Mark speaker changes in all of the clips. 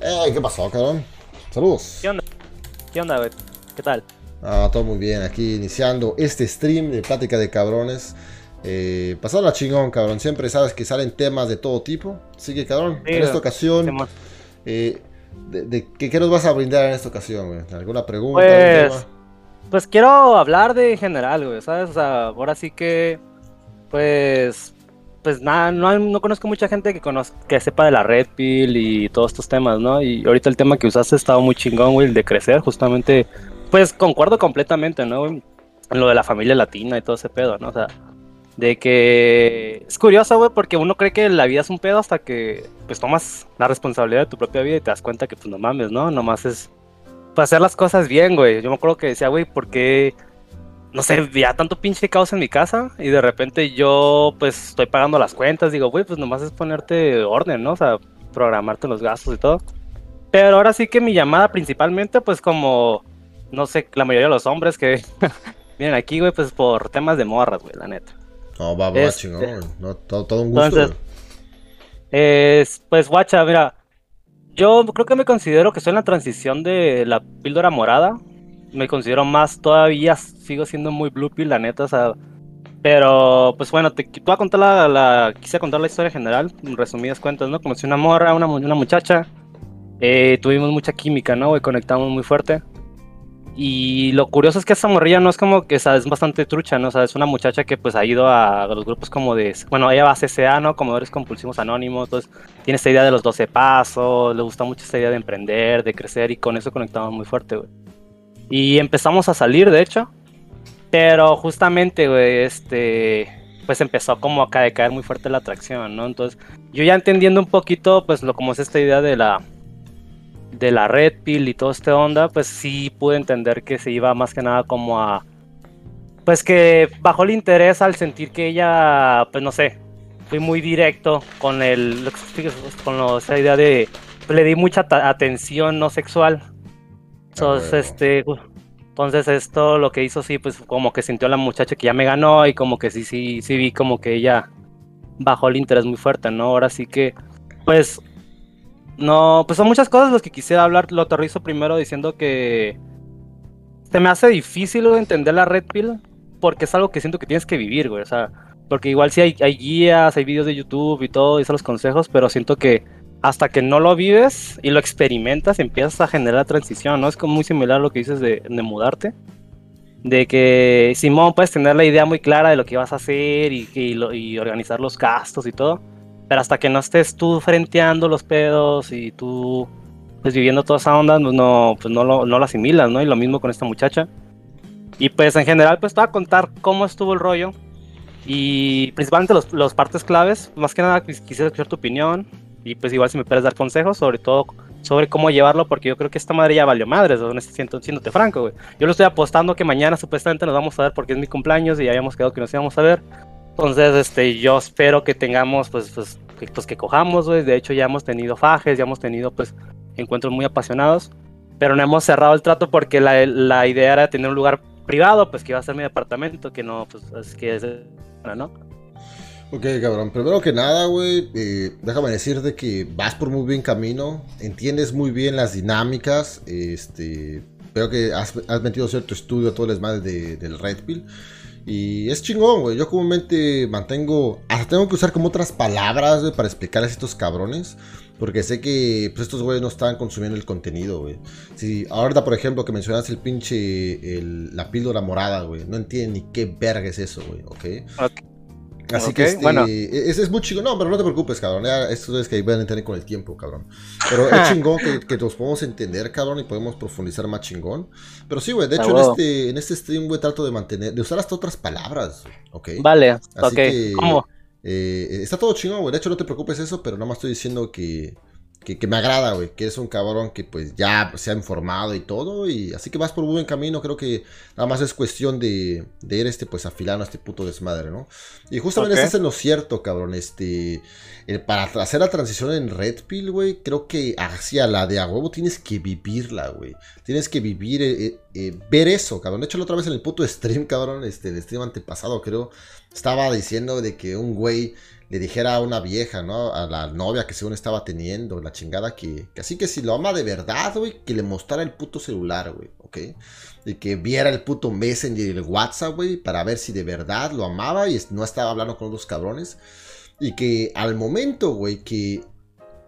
Speaker 1: Ey, ¿qué pasó, cabrón? Saludos.
Speaker 2: ¿Qué onda? ¿Qué onda, güey? ¿Qué tal?
Speaker 1: Ah, todo muy bien. Aquí iniciando este stream de plática de cabrones. Eh, la chingón, cabrón. Siempre sabes que salen temas de todo tipo. Así que, cabrón, en esta ocasión, eh, de, ¿qué, nos vas a brindar en esta ocasión, güey? ¿Alguna pregunta?
Speaker 2: Pues, pues quiero hablar de en general, güey, ¿sabes? O sea, ahora sí que, pues, pues nada, no, no conozco mucha gente que conozca, que sepa de la Red Pill y todos estos temas, ¿no? Y ahorita el tema que usaste estaba muy chingón, güey, el de crecer, justamente, pues concuerdo completamente, ¿no? En lo de la familia latina y todo ese pedo, ¿no? O sea, de que es curioso, güey, porque uno cree que la vida es un pedo hasta que, pues, tomas la responsabilidad de tu propia vida y te das cuenta que, pues, no mames, ¿no? Nomás es, pues, hacer las cosas bien, güey. Yo me acuerdo que decía, güey, ¿por qué no sé, había tanto pinche caos en mi casa y de repente yo pues estoy pagando las cuentas, digo, güey, pues nomás es ponerte orden, ¿no? O sea, programarte los gastos y todo. Pero ahora sí que mi llamada principalmente pues como, no sé, la mayoría de los hombres que vienen aquí, güey, pues por temas de morras, güey, la neta.
Speaker 1: No, va, va, este, chingón, no, todo, un gusto. Entonces,
Speaker 2: es, pues guacha, mira, yo creo que me considero que estoy en la transición de la píldora morada me considero más todavía, sigo siendo muy blue pill, la neta, o sea, pero pues bueno, te, voy a contar la, quise contar la historia general, en resumidas cuentas, ¿no? Conocí una morra, una, una muchacha, eh, tuvimos mucha química, ¿no? Y conectamos muy fuerte. Y lo curioso es que esa morrilla no es como que, es bastante trucha, ¿no? O sea, es una muchacha que pues ha ido a, los grupos como de, bueno, ella va a CCA, ¿no? Comedores compulsivos anónimos, entonces tiene esta idea de los 12 pasos, le gusta mucho esta idea de emprender, de crecer y con eso conectamos muy fuerte, güey. Y empezamos a salir, de hecho. Pero justamente, güey, este, pues empezó como a caer muy fuerte la atracción, ¿no? Entonces, yo ya entendiendo un poquito, pues, lo como es esta idea de la, de la red pill y todo este onda, pues sí pude entender que se iba más que nada como a, pues que bajó el interés al sentir que ella, pues no sé, fui muy directo con el, con esa idea de, le di mucha atención no sexual entonces, este, entonces esto lo que hizo sí, pues como que sintió la muchacha que ya me ganó y como que sí, sí, sí vi como que ella bajó el interés muy fuerte, ¿no? Ahora sí que, pues, no, pues son muchas cosas las que quisiera hablar. Lo aterrizo primero diciendo que se me hace difícil entender la red pill porque es algo que siento que tienes que vivir, güey. O sea, porque igual sí hay, hay guías, hay videos de YouTube y todo, y son los consejos, pero siento que hasta que no lo vives y lo experimentas, empiezas a generar transición, ¿no? Es como muy similar a lo que dices de, mudarte. De que, Simón, puedes tener la idea muy clara de lo que vas a hacer y, y, organizar los gastos y todo. Pero hasta que no estés tú frenteando los pedos y tú, pues viviendo toda esa onda, pues no, pues no lo, no lo asimilas, ¿no? Y lo mismo con esta muchacha. Y pues en general, pues te voy a contar cómo estuvo el rollo. Y principalmente los, los partes claves. Más que nada quisiera escuchar tu opinión y pues igual si me puedes dar consejos, sobre todo sobre cómo llevarlo, porque yo creo que esta madre ya valió madres, donde siento, siéndote franco, güey. Yo lo estoy apostando que mañana supuestamente nos vamos a ver porque es mi cumpleaños y ya habíamos quedado que nos íbamos a ver. Entonces, este, yo espero que tengamos, pues, pues, que, pues, que cojamos, güey. De hecho, ya hemos tenido fajes, ya hemos tenido, pues, encuentros muy apasionados. Pero no hemos cerrado el trato porque la, la idea era tener un lugar privado, pues, que iba a ser mi departamento, que no, pues, es que es, ¿no?
Speaker 1: Ok, cabrón. Primero que nada, güey, eh, déjame decirte que vas por muy bien camino, entiendes muy bien las dinámicas, este, veo que has, metido cierto estudio a todo el desmadre de, del Red Pill. Y es chingón, güey. Yo comúnmente mantengo. Hasta tengo que usar como otras palabras, güey, para explicarles a estos cabrones. Porque sé que pues, estos güeyes no están consumiendo el contenido, güey. Si ahorita, por ejemplo, que mencionas el pinche. la píldora morada, güey. No entienden ni qué verga es eso, güey, ¿ok? Ok. Así que este, bueno. es, es, muy chingón. No, pero no te preocupes, cabrón. esto es que van a entender con el tiempo, cabrón. Pero es chingón que, que, nos podemos entender, cabrón, y podemos profundizar más chingón. Pero sí, güey. De hecho, en, este, en este stream, güey, trato de mantener, de usar hasta otras palabras, ¿ok?
Speaker 2: Vale, Así Que, ¿Cómo?
Speaker 1: Eh, está todo chingón, güey. De hecho, no te preocupes eso, pero nada más estoy diciendo que que, me agrada, güey, que es un cabrón que pues ya se ha informado y todo, y así que vas por buen camino, creo que nada más es cuestión de, de ir este pues afilando a este puto desmadre, ¿no? Y justamente estás en lo cierto, cabrón, este, para hacer la transición en Red Pill, güey, creo que hacia la de a huevo tienes que vivirla, güey, tienes que vivir, eh, eh, ver eso, cabrón, de hecho la otra vez en el puto stream, cabrón, este, el stream antepasado creo, estaba diciendo de que un güey le dijera a una vieja, ¿no? A la novia que según estaba teniendo, la chingada que, así que si lo ama de verdad, güey, que le mostrara el puto celular, güey, ¿ok? Y que viera el puto Messenger y el WhatsApp, güey, para ver si de verdad lo amaba y no estaba hablando con otros cabrones. Y que al momento, güey, que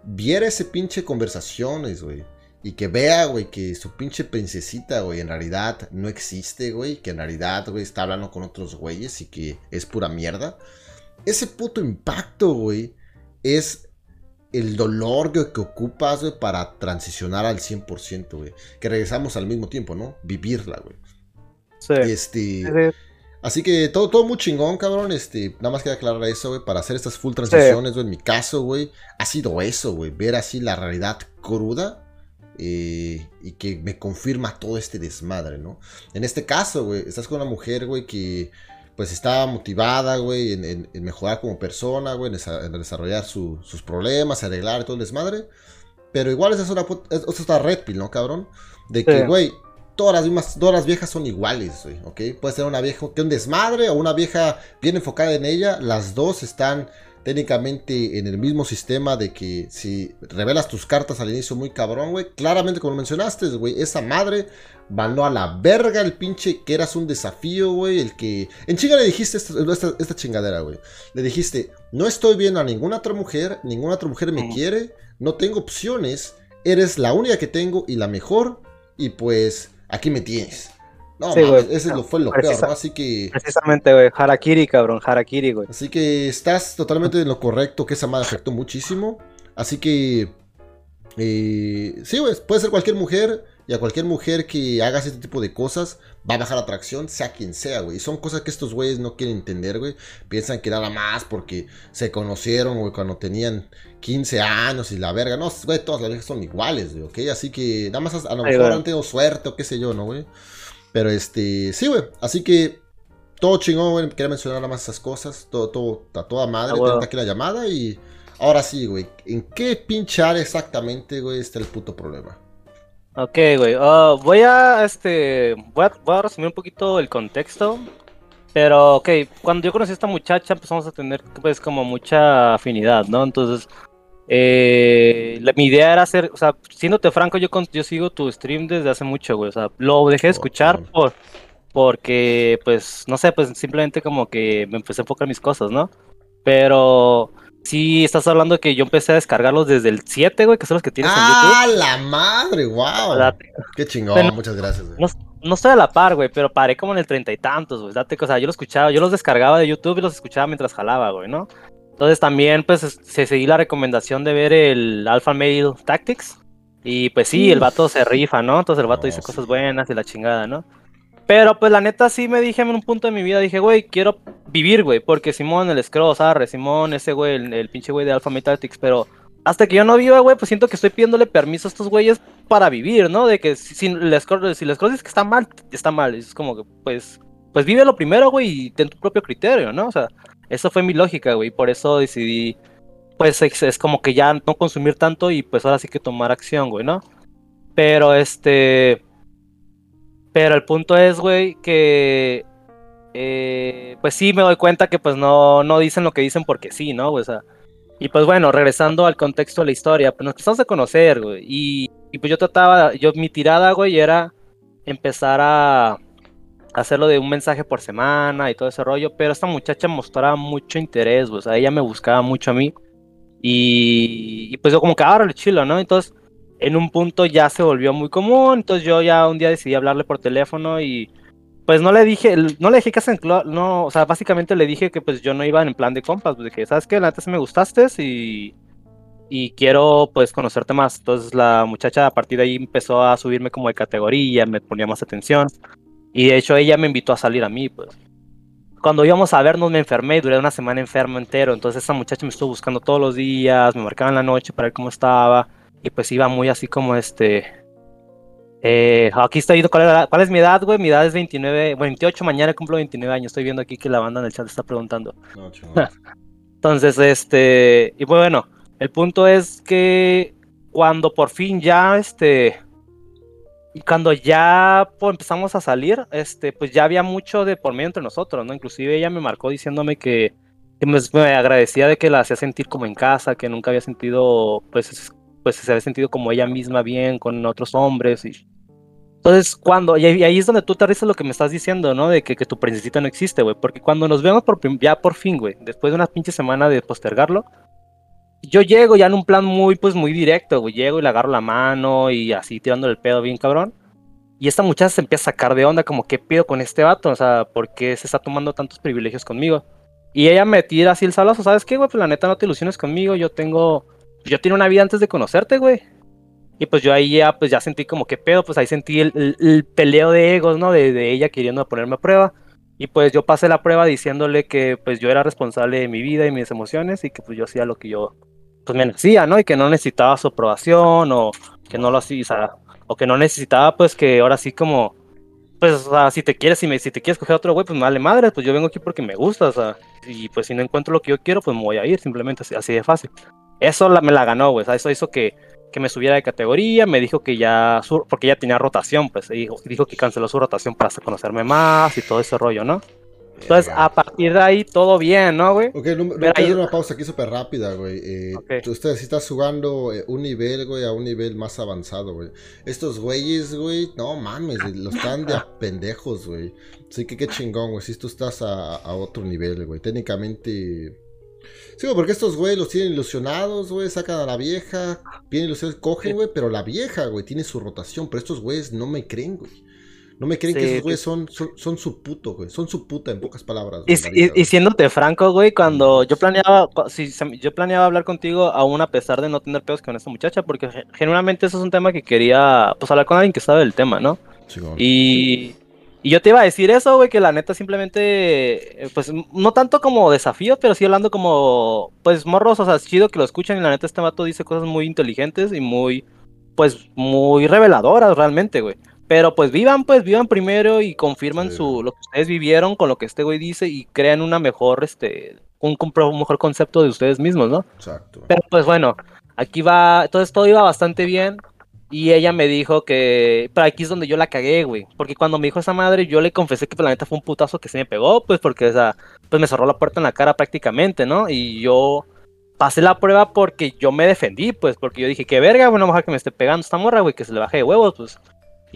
Speaker 1: viera ese pinche conversaciones, güey. Y que vea, güey, que su pinche princesita, güey, en realidad no existe, güey. Que en realidad, güey, está hablando con otros güeyes y que es pura mierda ese puto impacto, güey, es el dolor que, ocupas, güey, para transicionar al 100%, güey. Que regresamos al mismo tiempo, ¿no? Vivirla, güey. Sí. Este... Así que todo, todo muy chingón, cabrón. Este, nada más queda aclarar eso, güey. Para hacer estas full transiciones, güey. En mi caso, güey. Ha sido eso, güey. Ver así la realidad cruda. Eh, y que me confirma todo este desmadre, ¿no? En este caso, güey. Estás con una mujer, güey, que pues está motivada, güey, en, mejorar como persona, güey, en, desarrollar sus problemas, arreglar todo el desmadre. Pero igual esa es una, es otra red pill, ¿no, cabrón? De que, güey, todas las mismas, todas las viejas son iguales, güey, ¿ok? Puede ser una vieja que un desmadre o una vieja bien enfocada en ella, las dos están técnicamente en el mismo sistema de que si revelas tus cartas al inicio muy cabrón, güey, claramente como mencionaste, güey, esa madre mandó a la verga el pinche que eras un desafío, güey, el que... En chinga le dijiste esta, chingadera, güey. Le dijiste, no estoy viendo a ninguna otra mujer, ninguna otra mujer me quiere, no tengo opciones, eres la única que tengo y la mejor, y pues aquí me tienes. No, ese fue lo peor, ¿no? Así que.
Speaker 2: Precisamente, güey. Harakiri, cabrón. Harakiri, güey.
Speaker 1: Así que estás totalmente en lo correcto, que esa madre afectó muchísimo. Así que. Eh, sí, güey. Puede ser cualquier mujer. Y a cualquier mujer que haga este tipo de cosas, va a bajar atracción, sea quien sea, güey. Y son cosas que estos güeyes no quieren entender, güey. Piensan que nada más porque se conocieron, güey, cuando tenían 15 años y la verga. No, güey, todas las viejas son iguales, güey, ¿ok? Así que nada más a, lo mejor han tenido suerte o qué sé yo, ¿no, güey? Pero este, sí, güey. Así que todo chingón, güey. Quería mencionar nada más esas cosas. Todo, todo, a toda madre. Ah, aquí la llamada y. Ahora sí, güey. ¿En qué pinchar exactamente, güey, está el puto problema?
Speaker 2: Ok, güey. Uh, voy a, este, voy a, voy a resumir un poquito el contexto. Pero, ok, cuando yo conocí a esta muchacha empezamos a tener, pues, como mucha afinidad, ¿no? Entonces, eh, mi idea era hacer, o sea, siéndote franco, yo, yo sigo tu stream desde hace mucho, güey. O sea, lo dejé de escuchar por, porque, pues, no sé, pues simplemente como que me empecé a enfocar en mis cosas, ¿no? Pero sí, estás hablando que yo empecé a descargarlos desde el 7, güey, que son los que tienes
Speaker 1: en YouTube. ¡Ah, la madre! ¡Wow! Qué chingón, muchas gracias, güey.
Speaker 2: No, estoy a la par, güey, pero paré como en el treinta y tantos, güey. Date, o sea, yo los escuchaba, yo los descargaba de YouTube y los escuchaba mientras jalaba, güey, ¿no? Entonces también pues se seguí la recomendación de ver el Alpha Male Tactics. Y pues sí, el vato se rifa, ¿no? Entonces el vato dice cosas buenas y la chingada, ¿no? Pero pues la neta sí me dije en un punto de mi vida, dije, güey, quiero vivir, güey. Porque Simón, el Scrooge, Arre, Simón, ese güey, el, pinche güey de Alpha Male Tactics. Pero hasta que yo no viva, güey, pues siento que estoy pidiéndole permiso a estos güeyes para vivir, ¿no? De que si, si les si les dice que está mal, está mal. Es como que, pues, pues vive lo primero, güey, y ten tu propio criterio, ¿no? O sea, eso fue mi lógica, güey. Por eso decidí, pues es, como que ya no consumir tanto y pues ahora sí que tomar acción, güey, ¿no? Pero este... Pero el punto es, güey, que... Eh, pues sí me doy cuenta que pues no, no dicen lo que dicen porque sí, ¿no? O sea, y pues bueno, regresando al contexto de la historia, pues nos empezamos a conocer, güey. Y, y pues yo trataba, yo mi tirada, güey, era empezar a, hacerlo de un mensaje por semana y todo ese rollo, pero esta muchacha mostraba mucho interés, o sea, ella me buscaba mucho a mí y, pues yo como que ahora le chilo, ¿no? Entonces, en un punto ya se volvió muy común, entonces yo ya un día decidí hablarle por teléfono y pues no le dije, no le dije que hacen, no, o sea, básicamente le dije que pues yo no iba en plan de compas, pues dije, ¿sabes qué? La neta me gustaste y, y quiero pues conocerte más. Entonces la muchacha a partir de ahí empezó a subirme como de categoría, me ponía más atención. Y de hecho ella me invitó a salir a mí, pues. Cuando íbamos a vernos me enfermé, duré una semana enfermo entero, entonces esa muchacha me estuvo buscando todos los días, me marcaba en la noche para ver cómo estaba, y pues iba muy así como este... Eh, aquí estoy viendo cuál, es mi edad, güey, mi edad es 29, 28, mañana cumplo 29 años, estoy viendo aquí que la banda en el chat está preguntando. entonces, este, y bueno, el punto es que cuando por fin ya, este, y cuando ya pues, empezamos a salir, este, pues ya había mucho de por medio entre nosotros, ¿no? Inclusive ella me marcó diciéndome que, me, agradecía de que la hacía sentir como en casa, que nunca había sentido, pues, pues se había sentido como ella misma bien con otros hombres y entonces, cuando, y ahí es donde tú te lo que me estás diciendo, ¿no? De que, que tu princesita no existe, güey. Porque cuando nos vemos ya por fin, güey, después de una pinche semana de postergarlo, yo llego ya en un plan muy, pues, muy directo, güey. Llego y le agarro la mano y así tirándole el pedo bien cabrón. Y esta muchacha se empieza a sacar de onda, como, ¿qué pido con este vato? O sea, ¿por qué se está tomando tantos privilegios conmigo? Y ella me tira así el salazo, ¿sabes qué, güey? Pues la neta no te ilusiones conmigo, yo tengo... Yo tengo una vida antes de conocerte, güey. Y pues yo ahí ya, pues ya sentí como que pedo, pues ahí sentí el, peleo de egos, ¿no? De, ella queriendo ponerme a prueba. Y pues yo pasé la prueba diciéndole que pues yo era responsable de mi vida y mis emociones y que pues yo hacía lo que yo pues me hacía, ¿no? Y que no necesitaba su aprobación o que no lo hacía, o, que no necesitaba pues que ahora sí como, pues o sea, si te quieres, si, me, si te quieres coger otro güey, pues vale madre, pues yo vengo aquí porque me gusta, o sea, y pues si no encuentro lo que yo quiero, pues me voy a ir, simplemente así, así de fácil. Eso la, me la ganó, güey, o sea, eso hizo que que me subiera de categoría, me dijo que ya, porque ya tenía rotación, pues dijo, dijo que canceló su rotación para conocerme más y todo ese rollo, ¿no? Entonces, a partir de ahí, todo bien, ¿no, güey?
Speaker 1: Ok, no, no ahí... una pausa aquí súper rápida, güey. Eh, Ustedes sí estás jugando eh, un nivel, güey, a un nivel más avanzado, güey. Estos güeyes, güey, no mames, los están de pendejos, güey. Sí que qué chingón, güey. Si tú estás a, a otro nivel, güey. Técnicamente Sí, porque estos güey los tienen ilusionados, güey, sacan a la vieja, vienen ilusionados, cogen, güey, pero la vieja, güey, tiene su rotación, pero estos güeyes no me creen, güey. No me creen que esos güeyes son, son, su puto, güey. Son su puta, en pocas palabras.
Speaker 2: y, siéndote franco, güey, cuando yo planeaba, si, yo planeaba hablar contigo, aún a pesar de no tener pedos con esta muchacha, porque generalmente eso es un tema que quería, pues, hablar con alguien que sabe del tema, ¿no? Sí, y y yo te iba a decir eso, güey, que la neta simplemente, eh, pues no tanto como desafío, pero sí hablando como, pues morros, o sea, es chido que lo escuchan y la neta este vato dice cosas muy inteligentes y muy, pues muy reveladoras realmente, güey. Pero pues vivan, pues vivan primero y confirman su, lo que ustedes vivieron con lo que este güey dice y crean una mejor, este, un, un mejor concepto de ustedes mismos, ¿no? Exacto. Pero pues bueno, aquí va, entonces todo iba bastante bien. Y ella me dijo que. Pero aquí es donde yo la cagué, güey. Porque cuando me dijo esa madre, yo le confesé que pues, la neta fue un putazo que se me pegó, pues porque, o sea, pues me cerró la puerta en la cara prácticamente, ¿no? Y yo pasé la prueba porque yo me defendí, pues, porque yo dije, qué verga, bueno, mejor que me esté pegando esta morra, güey, que se le baje de huevos, pues.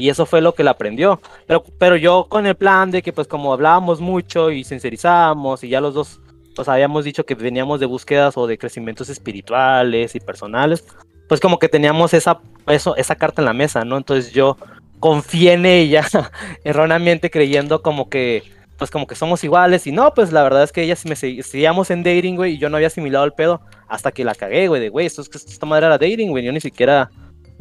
Speaker 2: Y eso fue lo que la aprendió. Pero, pero yo con el plan de que, pues, como hablábamos mucho y sincerizamos y ya los dos, pues, habíamos dicho que veníamos de búsquedas o de crecimientos espirituales y personales, pues como que teníamos esa, eso, esa carta en la mesa, ¿no? Entonces yo confié en ella erróneamente creyendo como que, pues como que somos iguales y no, pues la verdad es que ella me seguíamos en dating, güey, y yo no había asimilado el pedo hasta que la cagué, güey, de, güey, esto es que esta madre era dating, güey, yo ni siquiera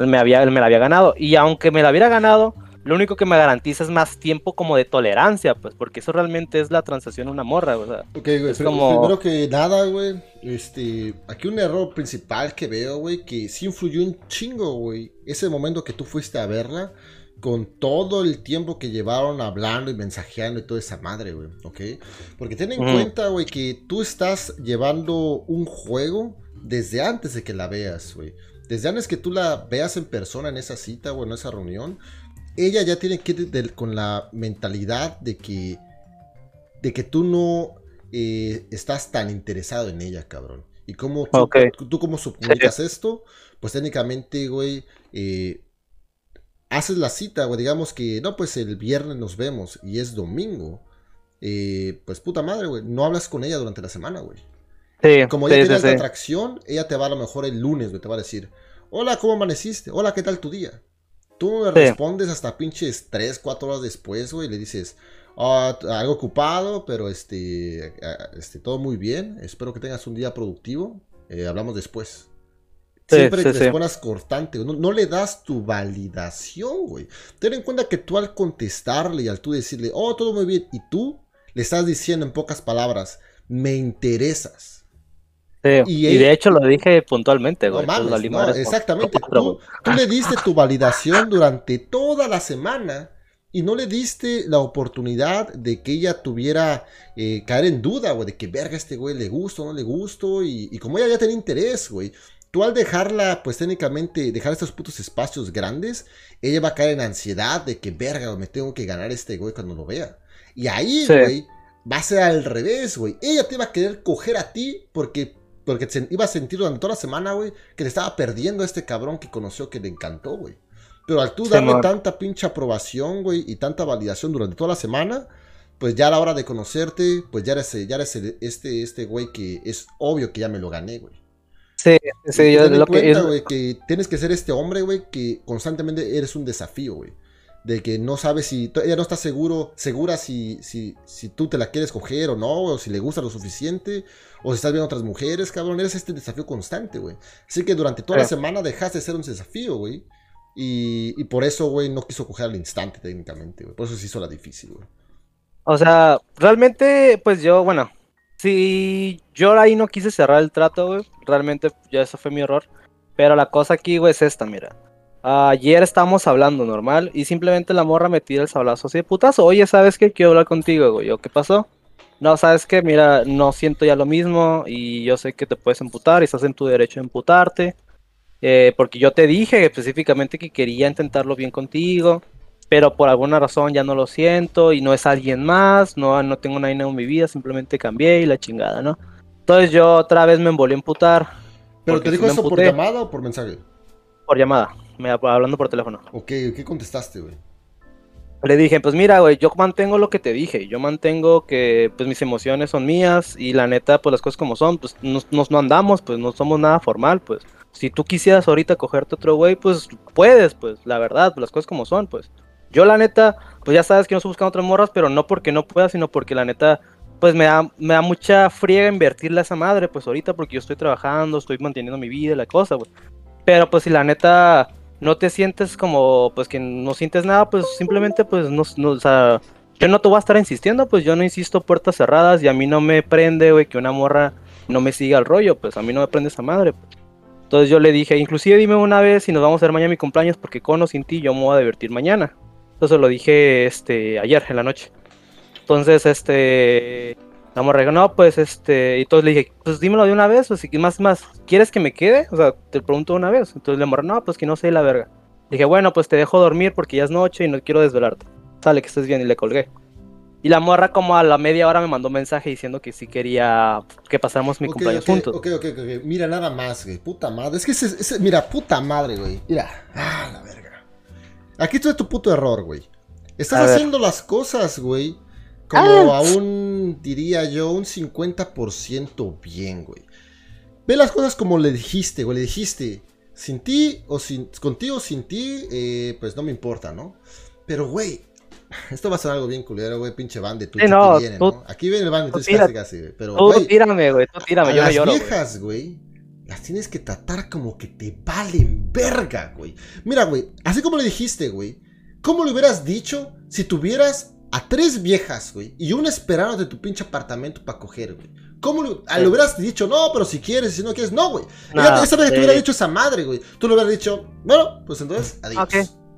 Speaker 2: me, había, me la había ganado. Y aunque me la hubiera ganado, lo único que me garantiza es más tiempo como de tolerancia, pues, porque eso realmente es la transacción una morra, o sea.
Speaker 1: Ok, güey, primero que nada, güey, este, aquí un error principal que veo, güey, que sí influyó un chingo, güey, ese momento que tú fuiste a verla, con todo el tiempo que llevaron hablando y mensajeando y toda esa madre, güey, ¿ok? Porque ten en cuenta, güey, que tú estás llevando un juego desde antes de que la veas, güey. Desde antes que tú la veas en persona en esa cita o en esa reunión, ella ya tiene que ir con la mentalidad de que, de que tú no eh, estás tan interesado en ella, cabrón. Y como tú, tú como subcomunicas esto, pues técnicamente, güey, eh, haces la cita, güey, digamos que, no, pues el viernes nos vemos y es domingo. Eh, pues puta madre, güey, no hablas con ella durante la semana, güey. Sí, como ya tienes la atracción, ella te va a lo mejor el lunes, güey, te va a decir, hola, ¿cómo amaneciste? Hola, ¿qué tal tu día? Tú me respondes hasta pinches 3, 4 horas después, güey, y le dices, oh, algo ocupado, pero este, este, todo muy bien. Espero que tengas un día productivo. Eh, hablamos después. Siempre te respondas cortante, no, no, le das tu validación, güey. Ten en cuenta que tú al contestarle y al tú decirle, oh, todo muy bien, y tú le estás diciendo en pocas palabras, me interesas
Speaker 2: y, de hecho lo dije puntualmente,
Speaker 1: güey. No exactamente. Tú, le diste tu validación durante toda la semana y no le diste la oportunidad de que ella tuviera eh, caer en duda, güey, de que verga este güey le gusto o no le gusto. Y, como ella ya tenía interés, güey, tú al dejarla, pues técnicamente, dejar estos putos espacios grandes, ella va a caer en ansiedad de que verga, me tengo que ganar este güey cuando lo vea. Y ahí, güey, va a ser al revés, güey. Ella te iba a querer coger a ti porque, porque se iba a sentir durante toda la semana, güey, que te estaba perdiendo a este cabrón que conoció que le encantó, güey. Pero al tú darle tanta pinche aprobación, güey, y tanta validación durante toda la semana, pues ya a la hora de conocerte, pues ya eres, ya eres este, este güey que es obvio que ya me lo gané, güey.
Speaker 2: Sí, sí, yo
Speaker 1: lo que, es... que tienes que ser este hombre, güey, que constantemente eres un desafío, güey. De que no sabes si, ella no está seguro, segura si, si, si tú te la quieres coger o no, o si le gusta lo suficiente, o si estás viendo otras mujeres, cabrón, eres este desafío constante, güey. Así que durante toda la semana dejaste de ser un desafío, güey. Y, y por eso, güey, no quiso coger al instante técnicamente, güey. Por eso se hizo la difícil, güey.
Speaker 2: O sea, realmente, pues yo, bueno, si yo ahí no quise cerrar el trato, güey, realmente ya eso fue mi error. Pero la cosa aquí, güey, es esta, mira. Ayer estábamos hablando normal y simplemente la morra me tira el sablazo así de putazo. Oye, ¿sabes qué? Quiero hablar contigo, güey. ¿Qué pasó? No, ¿sabes qué? Mira, no siento ya lo mismo y yo sé que te puedes emputar y estás en tu derecho de emputarte. Eh, porque yo te dije específicamente que quería intentarlo bien contigo pero por alguna razón ya no lo siento y no es alguien más, no, no tengo nadie en mi vida, simplemente cambié y la chingada, ¿no? Entonces yo otra vez me volví a emputar.
Speaker 1: ¿Pero te dijo eso por llamada o por mensaje?
Speaker 2: Por llamada, me, hablando por teléfono.
Speaker 1: Ok, ¿qué contestaste, güey?
Speaker 2: Le dije, pues mira, güey, yo mantengo lo que te dije, yo mantengo que pues mis emociones son mías y la neta, pues las cosas como son, pues nos, nos no andamos, pues no somos nada formal, pues. Si tú quisieras ahorita cogerte otro güey, pues puedes, pues la verdad, pues las cosas como son, pues. Yo la neta, pues ya sabes que no estoy buscando otras morras, pero no porque no pueda, sino porque la neta, pues me da, me da mucha friega invertirle a esa madre, pues ahorita porque yo estoy trabajando, estoy manteniendo mi vida, la cosa, güey. Pero pues si la neta no te sientes como, pues que no sientes nada, pues simplemente pues no, no o sea, yo no te voy a estar insistiendo, pues yo no insisto puertas cerradas y a mí no me prende, güey, que una morra no me siga el rollo, pues a mí no me prende esa madre. Pues. Entonces yo le dije, inclusive dime una vez si nos vamos a ver mañana mi cumpleaños, porque con o sin ti yo me voy a divertir mañana. Entonces lo dije este ayer en la noche. Entonces, este la morra no, pues este, y entonces le dije, pues dímelo de una vez, o si más, más, ¿quieres que me quede? O sea, te pregunto una vez. Entonces le morra, no, pues que no sé la verga. dije, bueno, pues te dejo dormir porque ya es noche y no quiero desvelarte. Sale que estés bien y le colgué. Y la morra como a la media hora me mandó un mensaje diciendo que sí quería que pasáramos mi cumpleaños juntos.
Speaker 1: Ok, ok, ok, mira, nada más, güey, puta madre. Es que ese, mira, puta madre, güey. Mira, ah, la verga. Aquí está tu puto error, güey. Estás haciendo las cosas, güey, como a un, diría yo, un 50% bien, güey. Ve las cosas como le dijiste, güey. Le dijiste, sin ti o sin, contigo o sin ti, eh, pues no me importa, ¿no? Pero, güey, esto va a ser algo bien culero, güey, pinche band de tu
Speaker 2: no, viene, ¿no?
Speaker 1: Aquí viene el band de tu casi, casi, güey. Pero,
Speaker 2: tú tírame, güey, tú tírame, yo
Speaker 1: las
Speaker 2: me lloro,
Speaker 1: viejas, güey las tienes que tratar como que te valen verga, güey. Mira, güey, así como le dijiste, güey, ¿cómo le hubieras dicho si tuvieras a tres viejas, güey, y una esperando de tu pinche apartamento para coger, güey? ¿Cómo le, hubieras dicho, no, pero si quieres, si no quieres, no, güey? esa vez que te hubiera dicho esa madre, güey. Tú le hubieras dicho, bueno, pues entonces, adiós.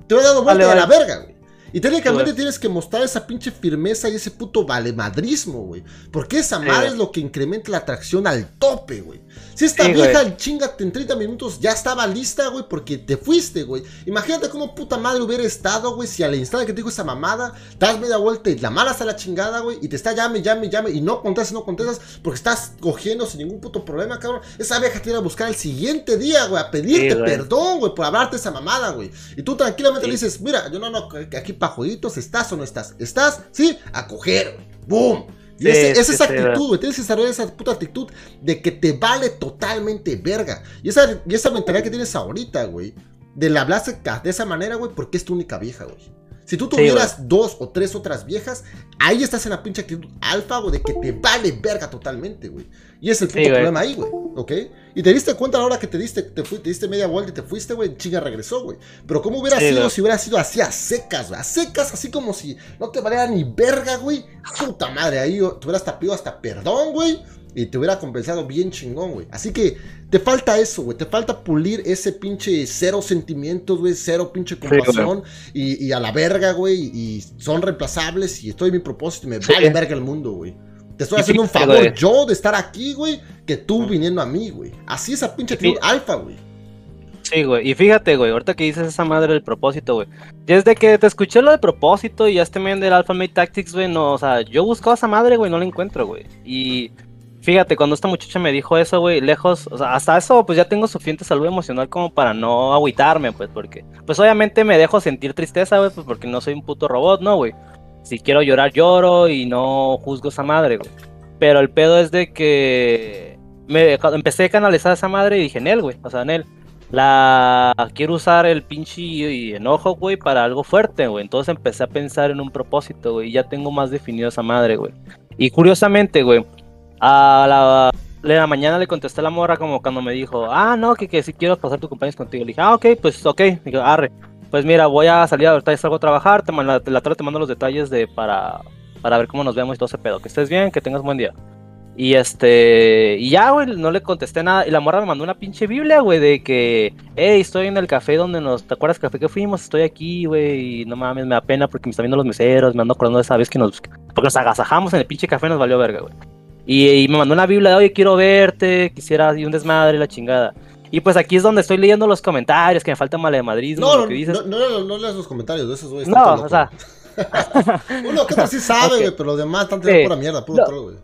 Speaker 1: Te hubiera dado vuelta a la verga, güey. Y técnicamente tienes que mostrar esa pinche firmeza y ese puto valemadrismo, güey. Porque esa madre es lo que incrementa la atracción al tope, güey. Si esta vieja, chingate, en 30 minutos ya estaba lista, güey, porque te fuiste, güey. Imagínate cómo puta madre hubiera estado, güey, si al instante que te dijo esa mamada, das media vuelta y la malas a la chingada, güey, y te está llame, llame, llame, y no contestas, no contestas, porque estás cogiendo sin ningún puto problema, cabrón. Esa vieja te iba a buscar el siguiente día, güey, a pedirte perdón, güey, por hablarte esa mamada, güey. Y tú tranquilamente le dices, mira, yo no, no, aquí pa' jueguitos, ¿estás o no estás? ¿Estás? Sí, a coger. ¡Boom! Y es esa actitud, güey. Tienes que desarrollar esa puta actitud de que te vale totalmente verga. Y esa, y esa mentalidad que tienes ahorita, güey. De la hablar de esa manera, güey, porque es tu única vieja, güey. Si tú tuvieras dos o tres otras viejas, ahí estás en la pinche actitud alfa, güey, de que te vale verga totalmente, güey. Y es el puto problema ahí, güey. ¿Ok? Y te diste cuenta a la hora que te diste, te, te diste media vuelta y te fuiste, güey, chinga regresó, güey. Pero ¿cómo hubiera sido si hubiera sido así a secas, güey? A secas, así como si no te valiera ni verga, güey. Puta madre, ahí te hubieras tapido hasta perdón, güey. Y te hubiera compensado bien chingón, güey. Así que te falta eso, güey. Te falta pulir ese pinche cero sentimientos, güey. Cero pinche compasión. y, a la verga, güey. Y son reemplazables. Y estoy en mi propósito y me vale verga el mundo, güey. Te estoy haciendo un favor yo de estar aquí, güey. Que tú viniendo a mí, güey. Así esa pinche actitud alfa, güey.
Speaker 2: Sí, güey. Y fíjate, güey, ahorita que dices esa madre del propósito, güey. Desde que te escuché lo de propósito y ya este men del Alpha Mate Tactics, güey, no, o sea, yo buscaba esa madre, güey, no la encuentro, güey. Y fíjate, cuando esta muchacha me dijo eso, güey, lejos, o sea, hasta eso, pues ya tengo suficiente salud emocional como para no agüitarme, pues, porque, pues obviamente me dejo sentir tristeza, güey, pues porque no soy un puto robot, ¿no, güey? Si quiero llorar, lloro y no juzgo esa madre, güey. Pero el pedo es de que me empecé a canalizar esa madre y dije, en él, güey, o sea, en él la quiero usar el pinche enojo, güey, para algo fuerte, güey. Entonces empecé a pensar en un propósito, güey, y ya tengo más definido esa madre, güey. Y curiosamente, güey, a la, la mañana le contesté a la morra como cuando me dijo, ah, no, que, que si quiero pasar tu cumpleaños contigo. Le dije, ah, ok, pues ok. Dije, arre. Pues mira, voy a salir ahorita, salgo a trabajar, te, la, la tarde te mando los detalles de para, para ver cómo nos vemos y todo ese pedo. Que estés bien, que tengas buen día. Y este, y ya, güey, no le contesté nada. Y la morra me mandó una pinche Biblia, güey, de que, hey, estoy en el café donde nos, ¿te acuerdas café que fuimos? Estoy aquí, güey, y no mames, me da pena porque me están viendo los meseros, me ando acordando de esa vez que nos, porque nos agasajamos en el pinche café, nos valió verga, güey. Y, me mandó una Biblia de, oye, quiero verte, quisiera, y un desmadre, la chingada. Y pues aquí es donde estoy leyendo los comentarios, que me falta malemadrismo,
Speaker 1: no,
Speaker 2: lo que dices.
Speaker 1: No, no, no, leas los comentarios de esos, güey.
Speaker 2: No, o sea...
Speaker 1: Uno que sí sabe, güey, pero los demás están tirando pura mierda, puro troll, güey.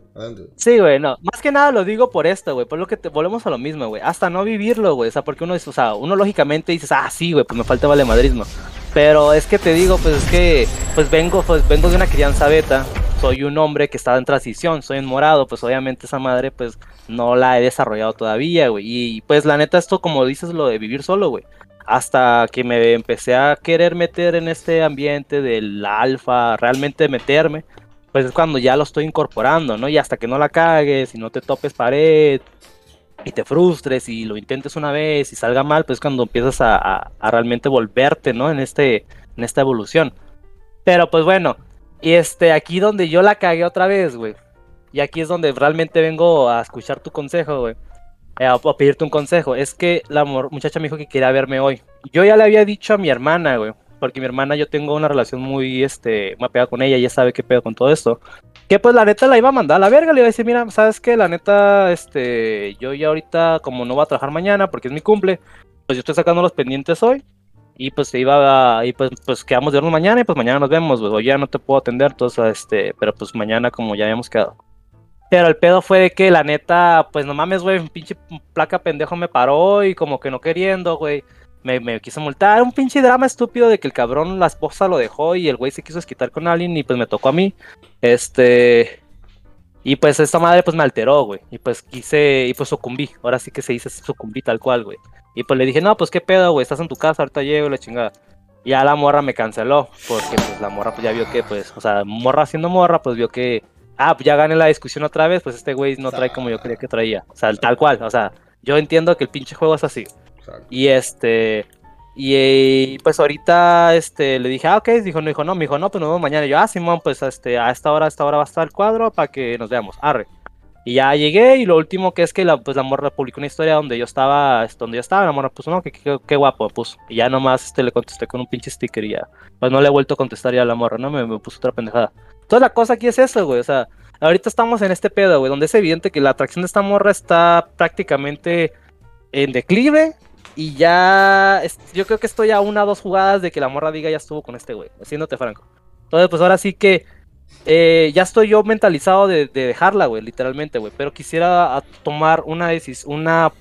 Speaker 2: Sí, güey, no. Más que nada lo digo por esto, güey. Por lo que te, volvemos a lo mismo, güey. Hasta no vivirlo, güey. O sea, porque uno es, o sea, uno lógicamente dices, ah, sí, güey, pues me falta valemadrismo. Pero es que te digo, pues es que, pues vengo, pues vengo de una crianza beta. Soy un hombre que estaba en transición, soy en morado, pues obviamente esa madre, pues no la he desarrollado todavía, güey. Y pues la neta, esto, como dices, lo de vivir solo, güey hasta que me empecé a querer meter en este ambiente del alfa, realmente meterme, pues es cuando ya lo estoy incorporando, ¿no? Y hasta que no la cagues y no te topes pared y te frustres y lo intentes una vez y salga mal, pues es cuando empiezas a, realmente volverte, ¿no? En, este, en esta evolución. Pero pues bueno, y este, aquí donde yo la cagué otra vez, güey. Y aquí es donde realmente vengo a escuchar tu consejo, güey. Eh, a, pedirte un consejo. Es que la muchacha me dijo que quería verme hoy. Yo ya le había dicho a mi hermana, güey. Porque mi hermana, yo tengo una relación muy, este, mapeada con ella, ella sabe qué pedo con todo esto. Que pues la neta la iba a mandar a la verga, le iba a decir, mira, ¿sabes qué? La neta, este, yo ya ahorita, como no voy a trabajar mañana porque es mi cumple, pues yo estoy sacando los pendientes hoy. Y pues se iba a, y pues, pues quedamos de vernos mañana y pues mañana nos vemos, güey. ya no te puedo atender, entonces, este, pero pues mañana como ya habíamos quedado. Pero el pedo fue de que la neta, pues no mames, güey, un pinche placa pendejo me paró y como que no queriendo, güey. Me, me, quiso multar. Un pinche drama estúpido de que el cabrón, la esposa lo dejó y el güey se quiso esquitar con alguien y pues me tocó a mí. Este. Y pues esta madre pues me alteró, güey. Y pues quise, y pues sucumbí. Ahora sí que se dice sucumbí tal cual, güey. Y pues le dije, no, pues qué pedo, güey, estás en tu casa, ahorita llego, la chingada. Y ya la morra me canceló, porque pues la morra pues ya vio que, pues, o sea, morra siendo morra, pues vio que ah, pues ya gané la discusión otra vez, pues este güey no trae como yo creía que traía. O sea, tal cual, o sea, yo entiendo que el pinche juego es así. Y este, y pues ahorita este, le dije, ah, ok, dijo, no, dijo, no, me dijo, no, pues nos vemos mañana. Y yo, ah, Simón, pues este, a esta hora, a esta hora va a estar el cuadro para que nos veamos, arre. Y ya llegué y lo último que es que la, pues la morra publicó una historia donde yo estaba, donde yo estaba, la morra puso, no, que qué guapo, puso. Y ya nomás este, le contesté con un pinche sticker y ya, pues no le he vuelto a contestar ya a la morra, ¿no? Me, me puso otra pendejada. Toda la cosa aquí es eso, güey. O sea, ahorita estamos en este pedo, güey, donde es evidente que la atracción de esta morra está prácticamente en declive. Y ya, yo creo que estoy a una o dos jugadas de que la morra diga ya estuvo con este güey, haciéndote franco. Entonces, pues ahora sí que eh, ya estoy yo mentalizado de, dejarla, güey, literalmente, güey. Pero quisiera tomar una una,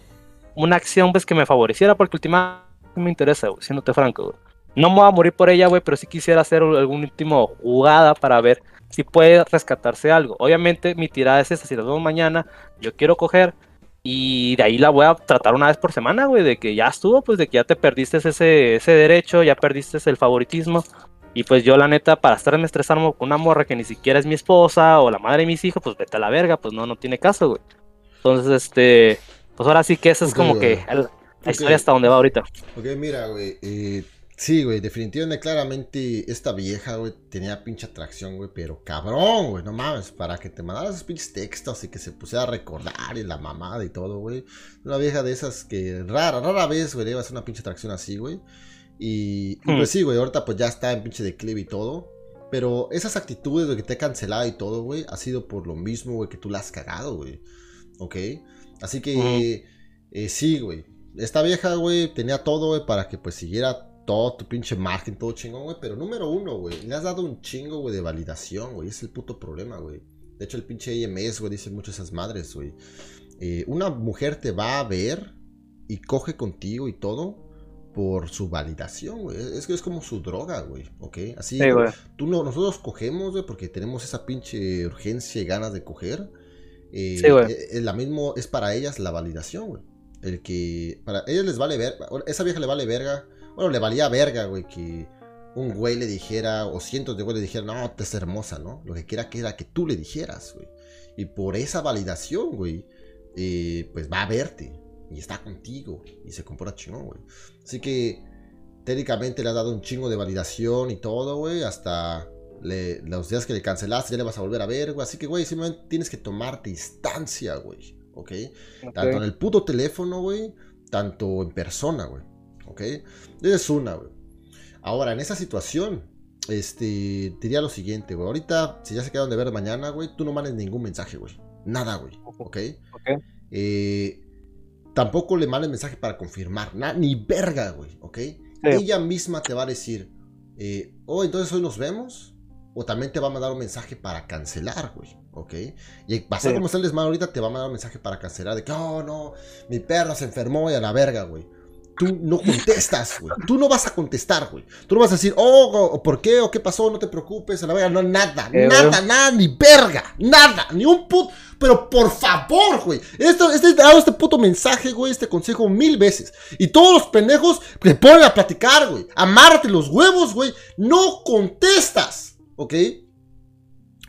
Speaker 2: una acción, pues, que me favoreciera, porque últimamente me interesa, güey, siéndote franco, güey. No me voy a morir por ella, güey, pero sí quisiera hacer algún último jugada para ver si puede rescatarse algo. Obviamente mi tirada es esta, si la vemos mañana, yo quiero coger y de ahí la voy a tratar una vez por semana, güey, de que ya estuvo, pues de que ya te perdiste ese, ese derecho, ya perdiste el favoritismo. Y pues yo la neta, para estarme estresando con una morra que ni siquiera es mi esposa o la madre de mis hijos, pues vete a la verga, pues no, no tiene caso, güey. Entonces, este, pues ahora sí que esa es como que la historia hasta donde va ahorita.
Speaker 1: Ok, mira, güey, eh, Sí, güey, definitivamente, claramente esta vieja, güey, tenía pinche atracción, güey, pero cabrón, güey, no mames, para que te mandara esos pinches textos y que se pusiera a recordar y la mamada y todo, güey. Una vieja de esas que rara, rara vez, güey, debe ser una pinche atracción así, güey. Y, pues hmm. sí, güey, ahorita pues ya está en pinche declive y todo. Pero esas actitudes, güey, que te he cancelado y todo, güey, ha sido por lo mismo, güey, que tú la has cagado, güey. ¿Ok? Así que, eh, sí, güey esta vieja, güey, tenía todo, güey, para que pues siguiera todo tu pinche margen, todo chingón, güey. Pero número uno, güey, le has dado un chingo, güey, de validación, güey. Es el puto problema, güey. De hecho, el pinche IMS, güey, dice muchas esas madres, güey. Eh, una mujer te va a ver y coge contigo y todo por su validación, güey. Es que es como su droga, güey, ¿ok? Así, tú no, nosotros cogemos, güey, porque tenemos esa pinche urgencia y ganas de coger. Eh, sí, güey. Es, eh, la mismo, es para ellas la validación, güey. El que, para ellas les vale ver, esa vieja le vale verga, bueno, le valía verga, güey, que un güey le dijera, o cientos de güeyes le dijeran, no, te es hermosa, ¿no? Lo que quiera que era que tú le dijeras, güey. Y por esa validación, güey, eh, pues va a verte, y está contigo y se compra chingón, güey. Así que técnicamente le has dado un chingo de validación y todo, güey, hasta los días que le cancelaste ya le vas a volver a ver, güey. Así que, güey, simplemente tienes que tomar distancia, güey, ¿ok? Tanto en el puto teléfono, güey, tanto en persona, güey, ¿ok? Es una, güey. Ahora, en esa situación, este, diría lo siguiente, güey. Ahorita, si ya se quedan de ver mañana, güey, tú no mandes ningún mensaje, güey. Nada, güey, ¿ok? Ok. Eh, Tampoco le mandes mensaje para confirmar, ni verga, güey, ¿ok? Ella misma te va a decir, eh, oh, entonces hoy nos vemos. O también te va a mandar un mensaje para cancelar, güey, ¿ok? Y pasar como está el desmadre ahorita, te va a mandar un mensaje para cancelar de que, oh, no, mi perro se enfermó y a la verga, güey tú no contestas, güey. Tú no vas a contestar, güey. Tú no vas a decir, oh, ¿por qué? ¿O qué pasó? No te preocupes, a la verga. No, nada, nada, nada, ni verga. Nada, ni un puto. Pero por favor, güey. Esto, este, dado este puto mensaje, güey, este consejo mil veces. Y todos los pendejos te ponen a platicar, güey. Amárrate los huevos, güey. No contestas, ¿ok?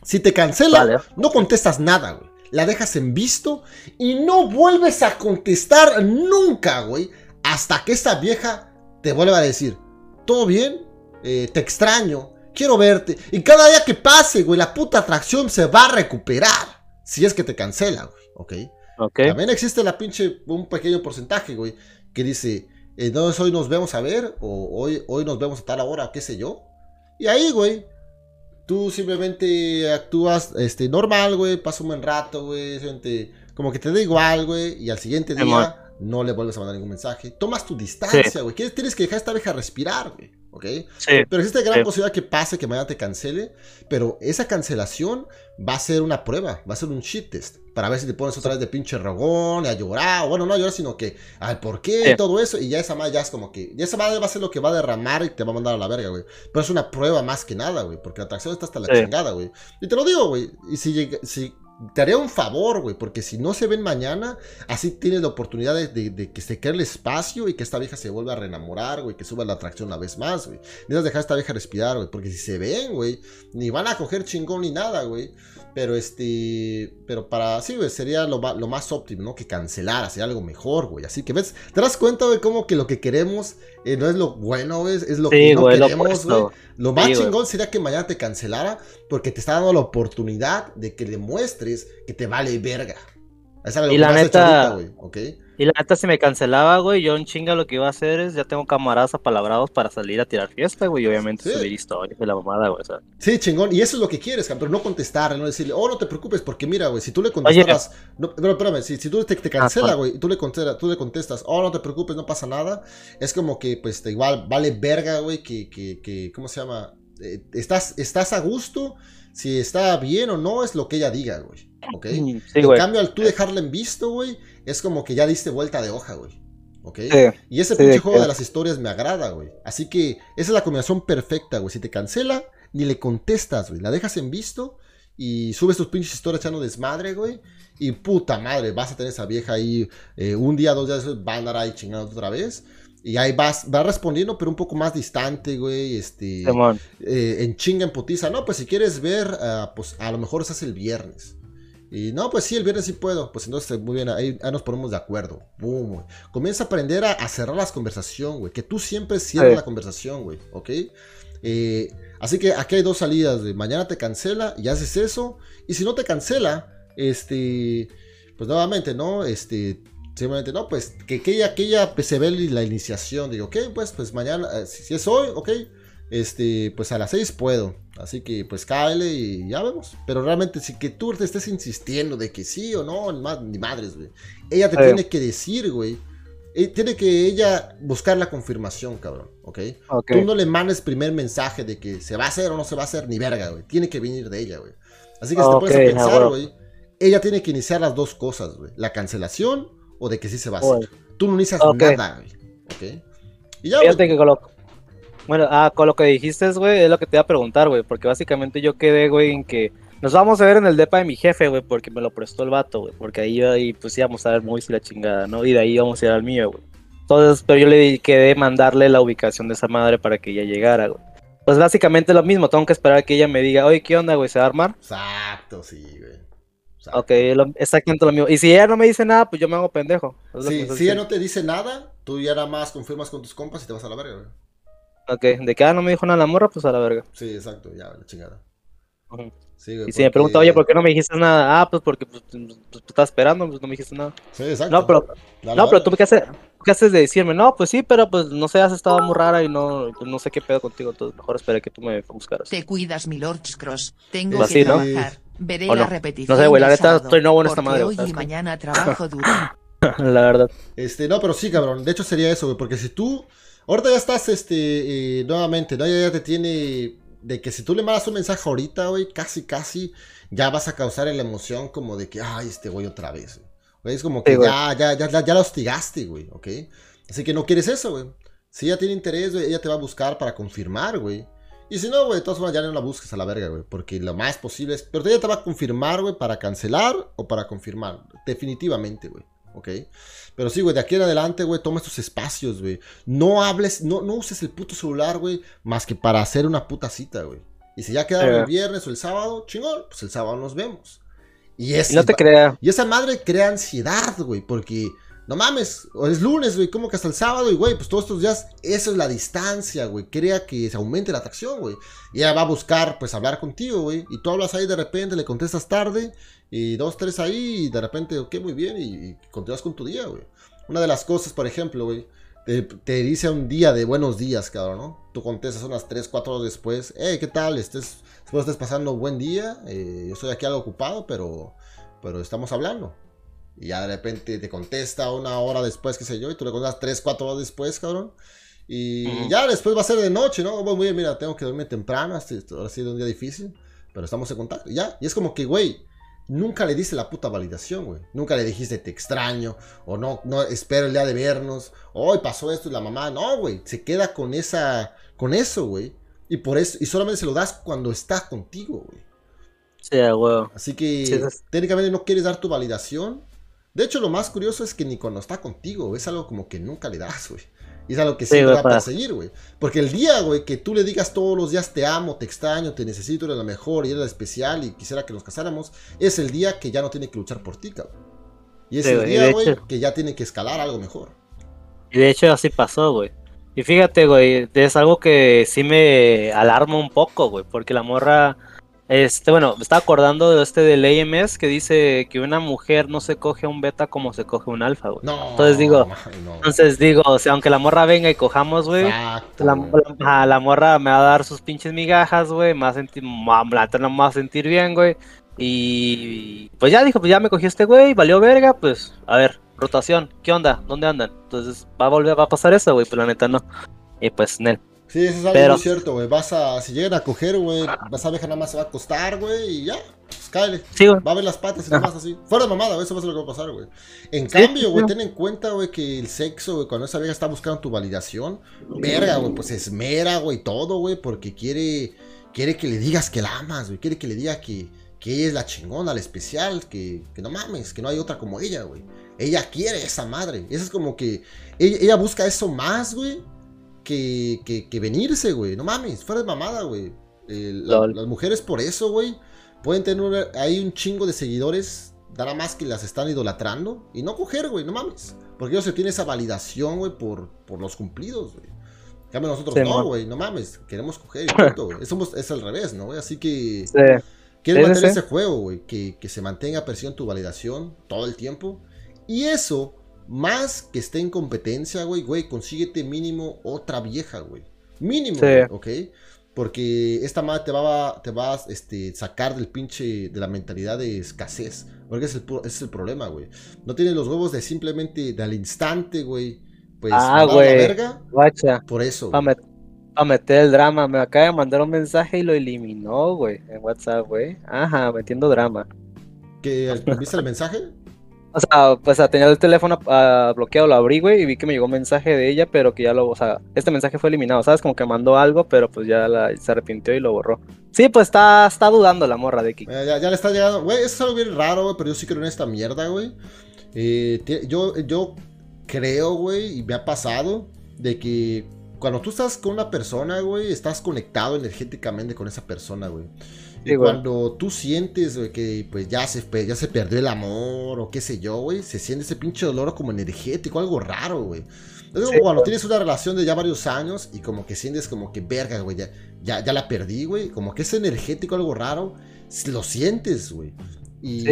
Speaker 1: Si te cancela, no contestas nada, güey. La dejas en visto y no vuelves a contestar nunca, güey hasta que esta vieja te vuelva a decir, ¿todo bien? Eh, te extraño, quiero verte. Y cada día que pase, güey, la puta atracción se va a recuperar. Si es que te cancela, güey, ¿ok? okay. También existe la pinche, un pequeño porcentaje, güey, que dice, entonces hoy nos vemos a ver, o hoy, hoy nos vemos a tal hora, qué sé yo. Y ahí, güey, tú simplemente actúas este, normal, güey, pasa un buen rato, güey, como que te da igual, güey, y al siguiente día no le vuelves a mandar ningún mensaje. Tomas tu distancia, güey. Tienes que dejar a esta vieja respirar, güey. ¿Ok? Sí. Pero existe gran posibilidad que pase, que mañana te cancele. Pero esa cancelación va a ser una prueba, va a ser un shit test. Para ver si te pones otra vez de pinche rogón y a llorar. O bueno, no a llorar, sino que al por qué y todo eso. Y ya esa madre ya es como que. Ya esa madre va a ser lo que va a derramar y te va a mandar a la verga, güey. Pero es una prueba más que nada, güey. Porque la atracción está hasta la chingada, güey. Y te lo digo, güey. Y si, llega, si te haría un favor, güey, porque si no se ven mañana, así tienes la oportunidad de, que se quede el espacio y que esta vieja se vuelva a reenamorar, güey, que suba la atracción una vez más, güey. Necesitas dejar a esta vieja respirar, güey, porque si se ven, güey, ni van a coger chingón ni nada, güey. Pero este, pero para, sí, güey, sería lo, más óptimo, ¿no? Que cancelar, hacer algo mejor, güey. Así que, ¿ves? ¿Te das cuenta, güey, cómo que lo que queremos eh, no es lo bueno, güey? Es lo que no queremos, güey. Lo, más chingón sería que mañana te cancelara porque te está dando la oportunidad de que le muestres que te vale verga.
Speaker 2: Esa es y la neta, güey. Y la neta, si me cancelaba, güey, yo en chinga lo que iba a hacer es, ya tengo camaradas apalabrados para salir a tirar fiesta, güey, y obviamente subir historias de la mamada, güey,
Speaker 1: Sí, chingón, y eso es lo que quieres, pero no contestar, no decirle, oh, no te preocupes, porque mira, güey, si tú le contestas, no, pero espérame, si, si tú te, te cancela, güey, y tú le, contestas, tú le contestas, oh, no te preocupes, no pasa nada, es como que, pues, te igual vale verga, güey, que, que, que, ¿cómo se llama? Eh, estás, estás a gusto, si está bien o no, es lo que ella diga, güey. ¿Ok? en cambio, al tú dejarla en visto, güey, es como que ya diste vuelta de hoja, güey. ¿Ok? y ese pinche juego de las historias me agrada, güey. Así que esa es la combinación perfecta, güey. Si te cancela, ni le contestas, güey. La dejas en visto y subes tus pinches historias echando desmadre, güey. Y puta madre, vas a tener esa vieja ahí eh, un día, dos días, va a andar ahí chingando otra vez. Y ahí vas, va respondiendo, pero un poco más distante, güey. Este, eh, en chinga, en putiza. No, pues si quieres ver, uh, pues a lo mejor se hace el viernes. Y no, pues sí, el viernes sí puedo. Pues entonces, muy bien, ahí, nos ponemos de acuerdo. Boom, güey. Comienza a aprender a, cerrar las conversaciones, güey. Que tú siempre cierres la conversación, güey. ¿Ok? Eh, así que aquí hay dos salidas, güey. Mañana te cancela y haces eso. Y si no te cancela, este. Pues nuevamente, ¿no? Este Simplemente, no, pues que, que ella, que ella pues, se ve la iniciación. Digo, ok, pues, pues mañana, eh, si, es hoy, ok, este, pues a las 6 puedo. Así que pues cáele y ya vemos. Pero realmente si que tú te estés insistiendo de que sí o no, ni, madres, güey. Ella te tiene que decir, güey, eh, tiene que ella buscar la confirmación, cabrón, ¿ok? Tú no le mandes primer mensaje de que se va a hacer o no se va a hacer, ni verga, güey. Tiene que venir de ella, güey. Así que si te a pensar, güey, ella tiene que iniciar las dos cosas, güey. La cancelación o de que sí se va a hacer. Tú no inicias nada, güey. ¿Ok?
Speaker 2: Y ya, Fíjate que con lo, bueno, ah, con lo que dijiste, güey, es lo que te iba a preguntar, güey. Porque básicamente yo quedé, güey, en que nos vamos a ver en el depa de mi jefe, güey, porque me lo prestó el vato, güey. Porque ahí, ahí pues íbamos a ver muy la chingada, ¿no? Y de ahí íbamos a ir al mío, güey. Entonces, pero yo le quedé mandarle la ubicación de esa madre para que ella llegara, güey. Pues básicamente lo mismo, tengo que esperar a que ella me diga, oye, ¿qué onda, güey? ¿Se va a armar?
Speaker 1: Exacto, sí, güey.
Speaker 2: Ok, exactamente lo mismo. Y si ella no me dice nada, pues yo me hago pendejo.
Speaker 1: Sí, si ella no te dice nada, tú ya nada más confirmas con tus compas y te vas a la verga, güey.
Speaker 2: Ok, de que ah, no me dijo nada la morra, pues a la verga.
Speaker 1: Sí, exacto, ya, la chingada.
Speaker 2: y si me pregunta, oye, ¿por qué no me dijiste nada? Ah, pues porque pues, pues, pues tú estás esperando, pues no me dijiste nada.
Speaker 1: Sí, exacto.
Speaker 2: No, pero, no, pero tú qué haces, qué haces de decirme, no, pues sí, pero pues no sé, has estado muy rara y no, pues, no sé qué pedo contigo, entonces mejor esperé que tú me buscaras.
Speaker 3: Te cuidas, mi Lord Cross. Tengo que trabajar. Veré la repetición.
Speaker 2: No sé, güey, la neta estoy no en esta madre.
Speaker 3: Hoy y mañana trabajo duro.
Speaker 2: la verdad.
Speaker 1: Este, no, pero sí, cabrón. De hecho sería eso, güey, porque si tú ahorita ya estás este eh, nuevamente, ¿no? Ya, ya te tiene de que si tú le mandas un mensaje ahorita, güey, casi casi ya vas a causar la emoción como de que, ay, este güey otra vez. Güey, es como que ya, ya, ya, ya, la hostigaste, güey, ¿ok? Así que no quieres eso, güey. Si ella tiene interés, güey, ella te va a buscar para confirmar, güey. Y si no, güey, de todas formas ya no la busques a la verga, güey. Porque lo más posible es. Pero ella te va a confirmar, güey, para cancelar o para confirmar. Definitivamente, güey. ¿Ok? Pero sí, güey, de aquí en adelante, güey, toma estos espacios, güey. No hables, no, no uses el puto celular, güey, más que para hacer una puta cita, güey. Y si ya quedaron el viernes o el sábado, chingón, pues el sábado nos vemos. Y, es,
Speaker 2: no te crea.
Speaker 1: Y esa madre crea ansiedad, güey, porque no mames, es lunes, güey, como que hasta el sábado, y güey, pues todos estos días, eso es la distancia, güey, crea que se aumente la atracción, güey. Y ella va a buscar, pues, hablar contigo, güey, y tú hablas ahí de repente, le contestas tarde, y dos, tres ahí, y de repente, ok, muy bien, y, continúas con tu día, güey. Una de las cosas, por ejemplo, güey, te, dice un día de buenos días, cabrón, ¿no? Tú contestas unas tres, cuatro horas después, hey, ¿qué tal? Estés, espero estés pasando un buen día, eh, yo estoy aquí algo ocupado, pero, pero estamos hablando. Y ya de repente te contesta una hora después, qué sé yo, y tú le contestas tres, cuatro horas después, cabrón. Y ya después va a ser de noche, ¿no? muy bien, mira, tengo que dormir temprano, ha sido un día difícil, pero estamos en contacto. Y ya, y es como que, güey, nunca le diste la puta validación, güey. Nunca le dijiste te extraño, o no, no, espero el día de vernos, hoy pasó esto y la mamá, no, güey, se queda con esa, con eso, güey. Y por eso, y solamente se lo das cuando está contigo, güey.
Speaker 2: Sí, güey.
Speaker 1: Así que técnicamente no quieres dar tu validación, de hecho, lo más curioso es que ni cuando está contigo, es algo como que nunca le das, güey. Y es algo que siempre va a perseguir, güey. Porque el día, güey, que tú le digas todos los días te amo, te extraño, te necesito, eres la mejor y eres la especial y quisiera que nos casáramos, es el día que ya no tiene que luchar por ti, cabrón. Y es el día, güey, que ya tiene que escalar algo mejor.
Speaker 2: Y de hecho así pasó, güey. Y fíjate, güey, es algo que sí me alarma un poco, güey, porque la morra este, bueno, me estaba acordando de este del AMS que dice que una mujer no se coge un beta como se coge un alfa, güey.
Speaker 1: No,
Speaker 2: entonces digo, entonces digo, o sea, aunque la morra venga y cojamos, güey, la, la, morra me va a dar sus pinches migajas, güey, me va a sentir, no me va a sentir bien, güey. Y pues ya dijo, pues ya me cogió este güey, valió verga, pues, a ver, rotación, ¿qué onda? ¿Dónde andan? Entonces va a volver, va a pasar eso, güey, pero la neta no. Y pues, Nel.
Speaker 1: Sí, eso es algo muy cierto, güey. Vas a, si llegan a coger, güey, vas a ver que nada más se va a acostar, güey, y ya, pues cáele.
Speaker 2: Sí, güey.
Speaker 1: Va a ver las patas y nada más así. Fuera de mamada, eso va a ser lo que va a pasar, güey. En cambio, güey, ten en cuenta, güey, que el sexo, güey, cuando esa vieja está buscando tu validación, verga, güey, pues esmera, güey, todo, güey, porque quiere, quiere que le digas que la amas, güey, quiere que le diga que, que ella es la chingona, la especial, que, que no mames, que no hay otra como ella, güey. Ella quiere esa madre. Eso es como que ella, ella busca eso más, güey que, venirse, güey. No mames, fuera de mamada, güey. las mujeres por eso, güey, pueden tener ahí un chingo de seguidores, nada más que las están idolatrando y no coger, güey, no mames. Porque ellos se tienen esa validación, güey, por, por los cumplidos, güey. Cambio, nosotros no, güey, no mames, queremos coger y punto, güey. Es, al revés, ¿no, güey? Así que... Sí. Quieres mantener ese juego, güey, que, que se mantenga presión tu validación todo el tiempo. Y eso más que esté en competencia, güey, güey, consíguete mínimo otra vieja, güey. Mínimo, ¿ok? Porque esta madre te va, te va a este, sacar del pinche, de la mentalidad de escasez. Porque ese es el, ese es el problema, güey. No tienes los huevos de simplemente, del instante, güey. Pues,
Speaker 2: ah, güey. verga. Guacha.
Speaker 1: Por eso.
Speaker 2: Para meter el drama. Me acaba de mandar un mensaje y lo eliminó, güey. En WhatsApp, güey. Ajá, metiendo drama.
Speaker 1: ¿Que, ¿Viste el mensaje?
Speaker 2: O sea, pues tenía el teléfono uh, bloqueado, lo abrí, güey, y vi que me llegó un mensaje de ella, pero que ya lo, o sea, este mensaje fue eliminado, ¿sabes? Como que mandó algo, pero pues ya se arrepintió y lo borró. Sí, pues está, está dudando la morra de.
Speaker 1: Eh, ya, le está llegando, güey, es algo bien raro, güey, pero yo sí creo en esta mierda, güey. Eh, yo, yo creo, güey, y me ha pasado, de que cuando tú estás con una persona, güey, estás conectado energéticamente con esa persona, güey. Y cuando tú sientes que pues ya se, ya se perdió el amor o qué sé yo, güey, se siente ese pinche dolor como energético, algo raro, güey. Cuando tienes una relación de ya varios años y como que sientes como que verga, güey, ya, ya, la perdí, güey. Como que es energético, algo raro. Lo sientes, güey. Y,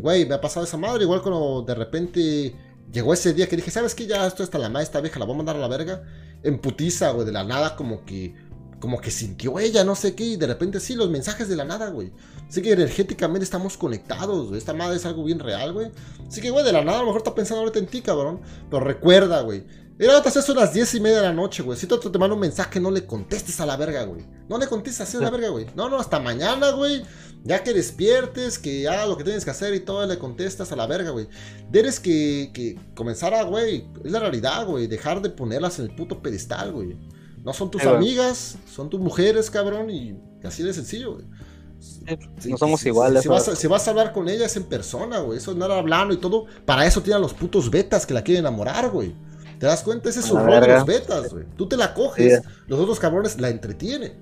Speaker 1: güey, me ha pasado esa madre. Igual cuando de repente llegó ese día que dije, ¿sabes qué? Ya esto está la madre, esta vieja, la voy a mandar a la verga. En putiza, güey, de la nada, como que como que sintió ella, no sé qué, y de repente sí, los mensajes de la nada, güey. Así que energéticamente estamos conectados, güey. Esta madre es algo bien real, güey. Así que, güey, de la nada a lo mejor está pensando ahorita en ti, cabrón. Pero recuerda, güey. Era otras son las 10 y media de la noche, güey. Si tú te manda un mensaje, no le contestes a la verga, güey. No le contestes así a la verga, güey. No, no, hasta mañana, güey. Ya que despiertes, que haga lo que tienes que hacer y todo, le contestas a la verga, güey. Tienes que, que comenzar a, güey. Es la realidad, güey. Dejar de ponerlas en el puto pedestal, güey. No son tus amigas, son tus mujeres, cabrón, y así de sencillo, güey.
Speaker 2: no somos iguales.
Speaker 1: Si, vas a, hablar con ella es en persona, güey. Eso es nada hablando y todo. Para eso tienen los putos betas que la quieren enamorar, güey. ¿Te das cuenta? Ese es su rol de los betas, güey. Tú te la coges, los otros cabrones la entretienen.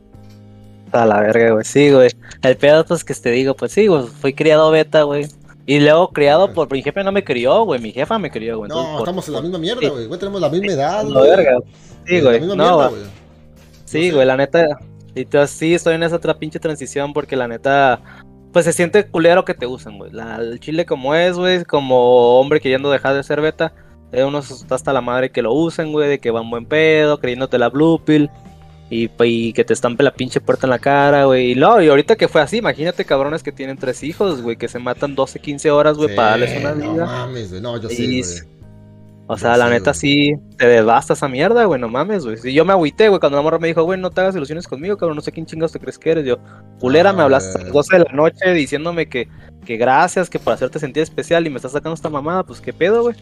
Speaker 2: A la verga, güey. Sí, güey. El pedo, pues que te digo, pues sí, güey. Fui criado beta, güey. Y luego criado por. Mi jefe no me crió, güey. Mi jefa me crió, güey.
Speaker 1: No, estamos en la misma mierda, güey. Tenemos la misma edad,
Speaker 2: güey. verga. Sí, güey. No, güey. Sí, güey, la neta. Y tú, sí, estoy en esa otra pinche transición porque la neta. Pues se siente culero que te usen, güey. El chile como es, güey. Como hombre queriendo dejar de ser beta. Eh, uno está hasta la madre que lo usen, güey. De que van buen pedo, creyéndote la blue pill. Y, y, que te estampe la pinche puerta en la cara, güey. Y no, y ahorita que fue así, imagínate cabrones que tienen tres hijos, güey, que se matan 12, 15 horas, güey, para darles una vida.
Speaker 1: No mames, güey. No, yo sí, güey.
Speaker 2: O sea, la neta sí te devasta esa mierda, güey, no mames, güey. Si yo me agüité, güey, cuando la morra me dijo, güey, no te hagas ilusiones conmigo, cabrón, no sé quién chingados te crees que eres. Yo, culera, me hablaste a las 12 de la noche diciéndome que, que gracias, que por hacerte sentir especial y me estás sacando esta mamada, pues qué pedo, güey.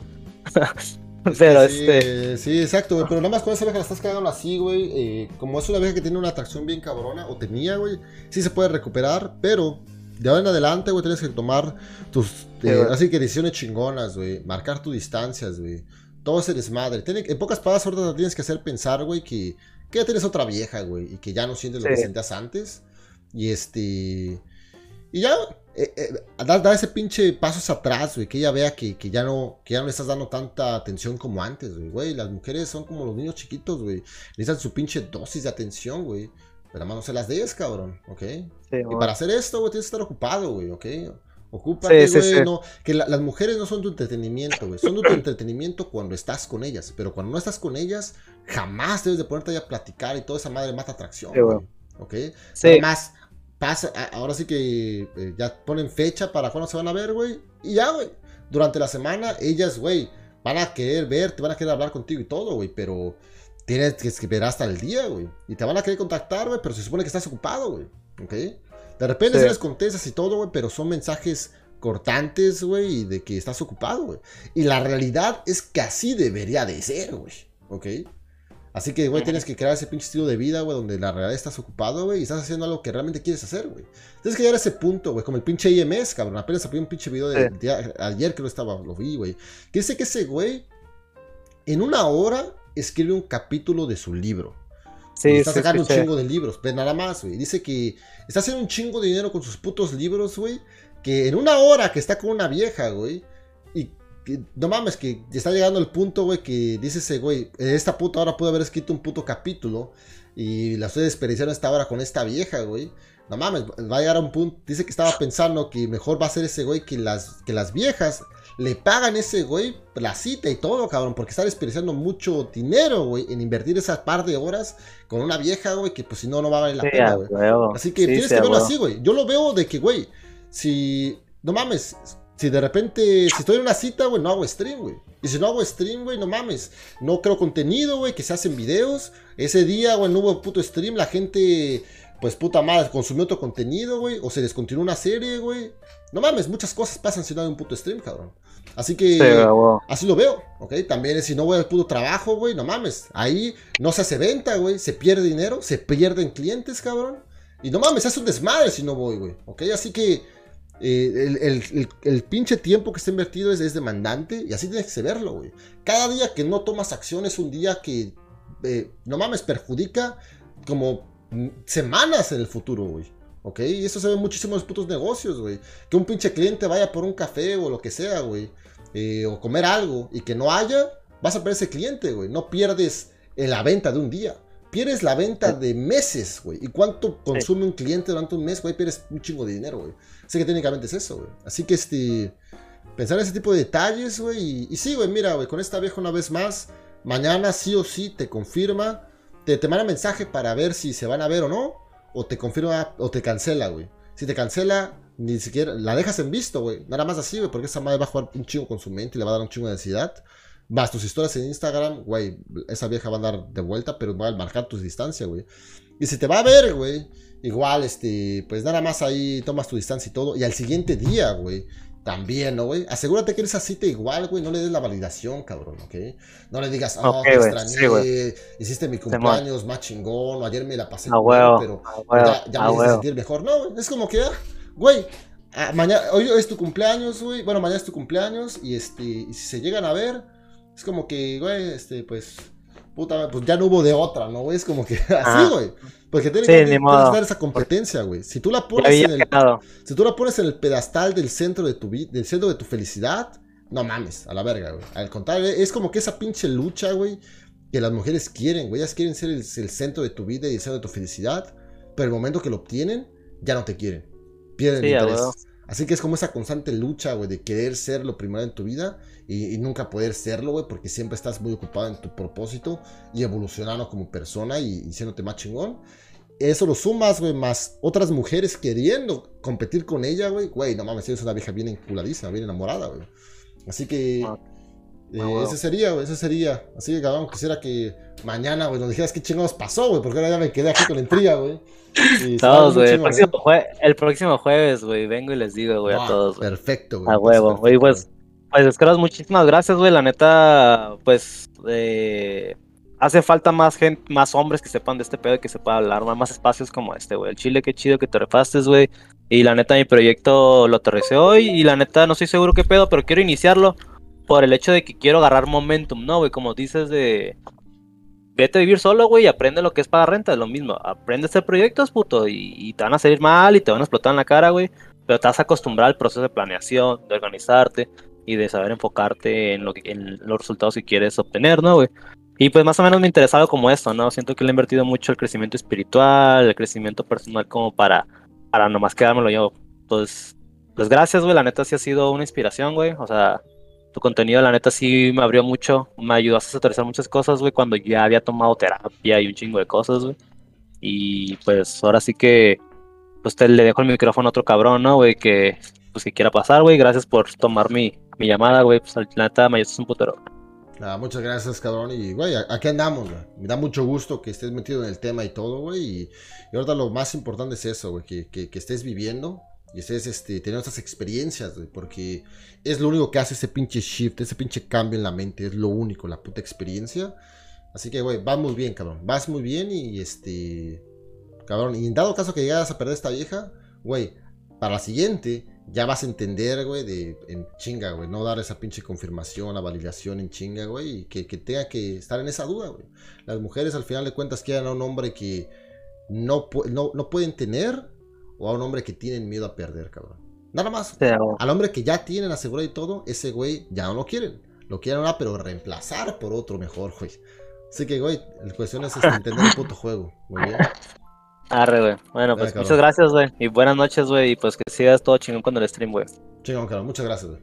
Speaker 1: Pero sí, este. Sí, exacto, güey. Pero nada más con esa vieja la estás cagando así, güey. Eh, como es una vieja que tiene una atracción bien cabrona, o tenía, güey. Sí se puede recuperar, pero de ahora en adelante, güey, tienes que tomar tus. Eh, así que decisiones chingonas, güey. Marcar tus distancias, güey. Todo ese desmadre. en pocas palabras, ahorita tienes que hacer pensar, güey, que, que ya tienes otra vieja, güey. Y que ya no sientes lo que sentías antes. Y este. Y ya, eh, eh, da, ese pinche pasos atrás, güey, que ella vea que, que, ya no, que ya no le estás dando tanta atención como antes, güey, Las mujeres son como los niños chiquitos, güey. Necesitan su pinche dosis de atención, güey. Pero además no se las des, cabrón, ¿ok? y para hacer esto, güey, tienes que estar ocupado, güey, ¿ok? Ocúpate, güey, no, que las mujeres no son tu entretenimiento, güey. Son tu entretenimiento cuando estás con ellas. Pero cuando no estás con ellas, jamás debes de ponerte a platicar y toda esa madre mata atracción, güey. ¿Ok? Además, pasa, ahora sí que eh, ya ponen fecha para cuando se van a ver, güey. Y ya, güey. Durante la semana, ellas, güey, van a querer verte, van a querer hablar contigo y todo, güey. Pero tienes que esperar hasta el día, güey. Y te van a querer contactar, güey, pero se supone que estás ocupado, güey. ¿Ok? De repente sí. les contestas y todo, güey, pero son mensajes cortantes, güey, y de que estás ocupado, güey. Y la realidad es que así debería de ser, güey. ¿Ok? Así que, güey, tienes que crear ese pinche estilo de vida, güey, donde la realidad estás ocupado, güey, y estás haciendo algo que realmente quieres hacer, güey. Tienes que llegar a ese punto, güey, como el pinche IMS, cabrón. Apenas salió un pinche video de, ayer que lo estaba, lo vi, güey. Que dice que ese güey, en una hora, escribe un capítulo de su libro. Sí, está sacando un chingo de libros, pues nada más, güey. Dice que está haciendo un chingo de dinero con sus putos libros, güey. Que en una hora que está con una vieja, güey. No mames, que está llegando el punto, güey, que dice ese güey, esta puta hora pudo haber escrito un puto capítulo. Y la estoy desperdiciando esta hora con esta vieja, güey. no mames, va a llegar a un punto, dice que estaba pensando que mejor va a ser ese güey que las, que las viejas le pagan ese güey la cita y todo, cabrón, porque está desperdiciando mucho dinero, güey, en invertir esas par de horas con una vieja, güey, que pues si no, no va a valer la pena, güey. Así que tienes que verlo así, güey. Yo lo veo de que, güey, si, no mames, si de repente, si estoy en una cita, güey, no hago stream, güey. Y si no hago stream, güey, no mames. No creo contenido, güey, que se hacen videos. Ese día, güey, no hubo puto stream. La gente, pues puta madre, consumió otro contenido, güey. O se descontinuó una serie, güey. No mames, muchas cosas pasan si no hay un puto stream, cabrón. Así que así lo veo, ¿ok? También si no voy al puto trabajo, güey, no mames. Ahí no se hace venta, güey. Se pierde dinero, se pierden clientes, cabrón. Y no mames, es un desmadre si no voy, güey. ¿Ok? Así que eh, el, pinche tiempo que está invertido es, es demandante y así tienes que verlo, güey. Cada día que no tomas acción es un día que, eh, no mames, perjudica como semanas en el futuro, güey. ¿Ok? Y eso se ve muchísimo en los putos negocios, güey. Que un pinche cliente vaya por un café o lo que sea, güey. Eh, o comer algo y que no haya, vas a perder ese cliente, güey. No pierdes en la venta de un día. Pierdes la venta de meses, güey. ¿Y cuánto consume un cliente durante un mes, güey? Pierdes un chingo de dinero, güey. Así que técnicamente es eso, güey. Así que este. Pensar en ese tipo de detalles, güey. Y, y, sí, güey, mira, güey, con esta vieja una vez más. Mañana sí o sí te confirma. Te, te manda mensaje para ver si se van a ver o no o te confirma o te cancela, güey. Si te cancela, ni siquiera la dejas en visto, güey. Nada más así, güey, porque esa madre va a jugar un chingo con su mente y le va a dar un chingo de ansiedad. Vas tus historias en Instagram, güey, esa vieja va a dar de vuelta, pero va a marcar tus distancias, güey. Y si te va a ver, güey, igual, este, pues nada más ahí tomas tu distancia y todo. Y al siguiente día, güey, también, ¿no, güey? Asegúrate que eres así cita igual, güey. No le des la validación, cabrón, ¿ok? No le digas, oh, te extrañé, hiciste mi cumpleaños más chingón, o ayer me la pasé,
Speaker 2: ah,
Speaker 1: pero ya, me hice sentir mejor. No, güey, es como que, ah, güey, ah, mañana, hoy es tu cumpleaños, güey. Bueno, mañana es tu cumpleaños, y este, y si se llegan a ver, es como que, güey, este, pues, puta, pues ya no hubo de otra, ¿no, güey? Es como que así, güey. Porque tienes que dar esa competencia, güey. Si tú la pones en el, si tú la pones en el pedestal del centro de tu del centro de tu felicidad, no mames, a la verga, güey. Al contrario, es como que esa pinche lucha, güey, que las mujeres quieren, güey. Ellas quieren ser el, centro de tu vida y el centro de tu felicidad, pero el momento que lo obtienen, ya no te quieren. Pierden interés. Así que es como esa constante lucha, güey, de querer ser lo primero en tu vida y, nunca poder serlo, güey, porque siempre estás muy ocupado en tu propósito y evolucionando como persona y, y siéndote más chingón. Eso lo sumas, güey, más otras mujeres queriendo competir con ella, güey. Güey, no mames, es una vieja bien enculadísima, bien enamorada, güey. Así que. Ah, eh, ese sería, güey, ese sería. Así que, cabrón, quisiera que mañana, güey, nos dijeras qué chingados pasó, güey, porque ahora ya me quedé aquí con la intriga, güey.
Speaker 2: Todos, güey. El, próximo jueves, güey, vengo y les digo, güey, a todos.
Speaker 1: Perfecto, güey.
Speaker 2: A huevo, güey, pues. Pues, Escaras, muchísimas gracias, güey. La neta, pues. Eh hace falta más gente, más hombres que sepan de este pedo y que se pueda hablar, más espacios como este, güey. El Chile, qué chido que te refastes, güey. Y la neta, mi proyecto lo aterricé hoy y la neta, no estoy seguro qué pedo, pero quiero iniciarlo por el hecho de que quiero agarrar momentum, ¿no, güey? Como dices de... Vete a vivir solo, güey, y aprende lo que es pagar renta, es lo mismo. Aprende a hacer proyectos, puto, y, te van a salir mal y te van a explotar en la cara, güey. Pero te vas a acostumbrar al proceso de planeación, de organizarte y de saber enfocarte en, lo en los resultados que quieres obtener, ¿no, güey? Y pues más o menos me interesaba como esto, ¿no? Siento que le he invertido mucho el crecimiento espiritual, el crecimiento personal como para, para nomás quedármelo yo. Pues, pues gracias, güey, la neta sí ha sido una inspiración, güey. O sea, tu contenido, la neta sí me abrió mucho, me ayudó a aterrizar muchas cosas, güey, cuando ya había tomado terapia y un chingo de cosas, güey. Y pues ahora sí que, pues te le dejo el micrófono a otro cabrón, ¿no, güey? Que, pues que quiera pasar, güey. Gracias por tomar mi, mi llamada, güey. Pues la neta me ayudas un putero
Speaker 1: muchas gracias, cabrón. Y, güey, aquí andamos, güey. Me da mucho gusto que estés metido en el tema y todo, güey. Y, ahorita lo más importante es eso, güey. Que, que, estés viviendo y estés este, teniendo estas experiencias, güey. Porque es lo único que hace ese pinche shift, ese pinche cambio en la mente. Es lo único, la puta experiencia. Así que, güey, vas muy bien, cabrón. Vas muy bien y este. Cabrón. Y en dado caso que llegaras a perder esta vieja, güey, para la siguiente ya vas a entender, güey, de en chinga, güey, no dar esa pinche confirmación, la validación en chinga, güey, y que, que, tenga que estar en esa duda, güey. Las mujeres al final de cuentas quieren a un hombre que no, no, no pueden tener o a un hombre que tienen miedo a perder, cabrón. Nada más. Al hombre que ya tienen asegurado y todo, ese güey ya no lo quieren. Lo quieren ahora, pero reemplazar por otro mejor, güey. Así que, güey, la cuestión es este, entender el puto juego. Muy bien.
Speaker 2: Arre, güey. Bueno, pues muchas gracias, güey. Y buenas noches, güey. Y pues que sigas todo chingón con el stream, güey.
Speaker 1: Chingón, cabrón. Muchas gracias, güey.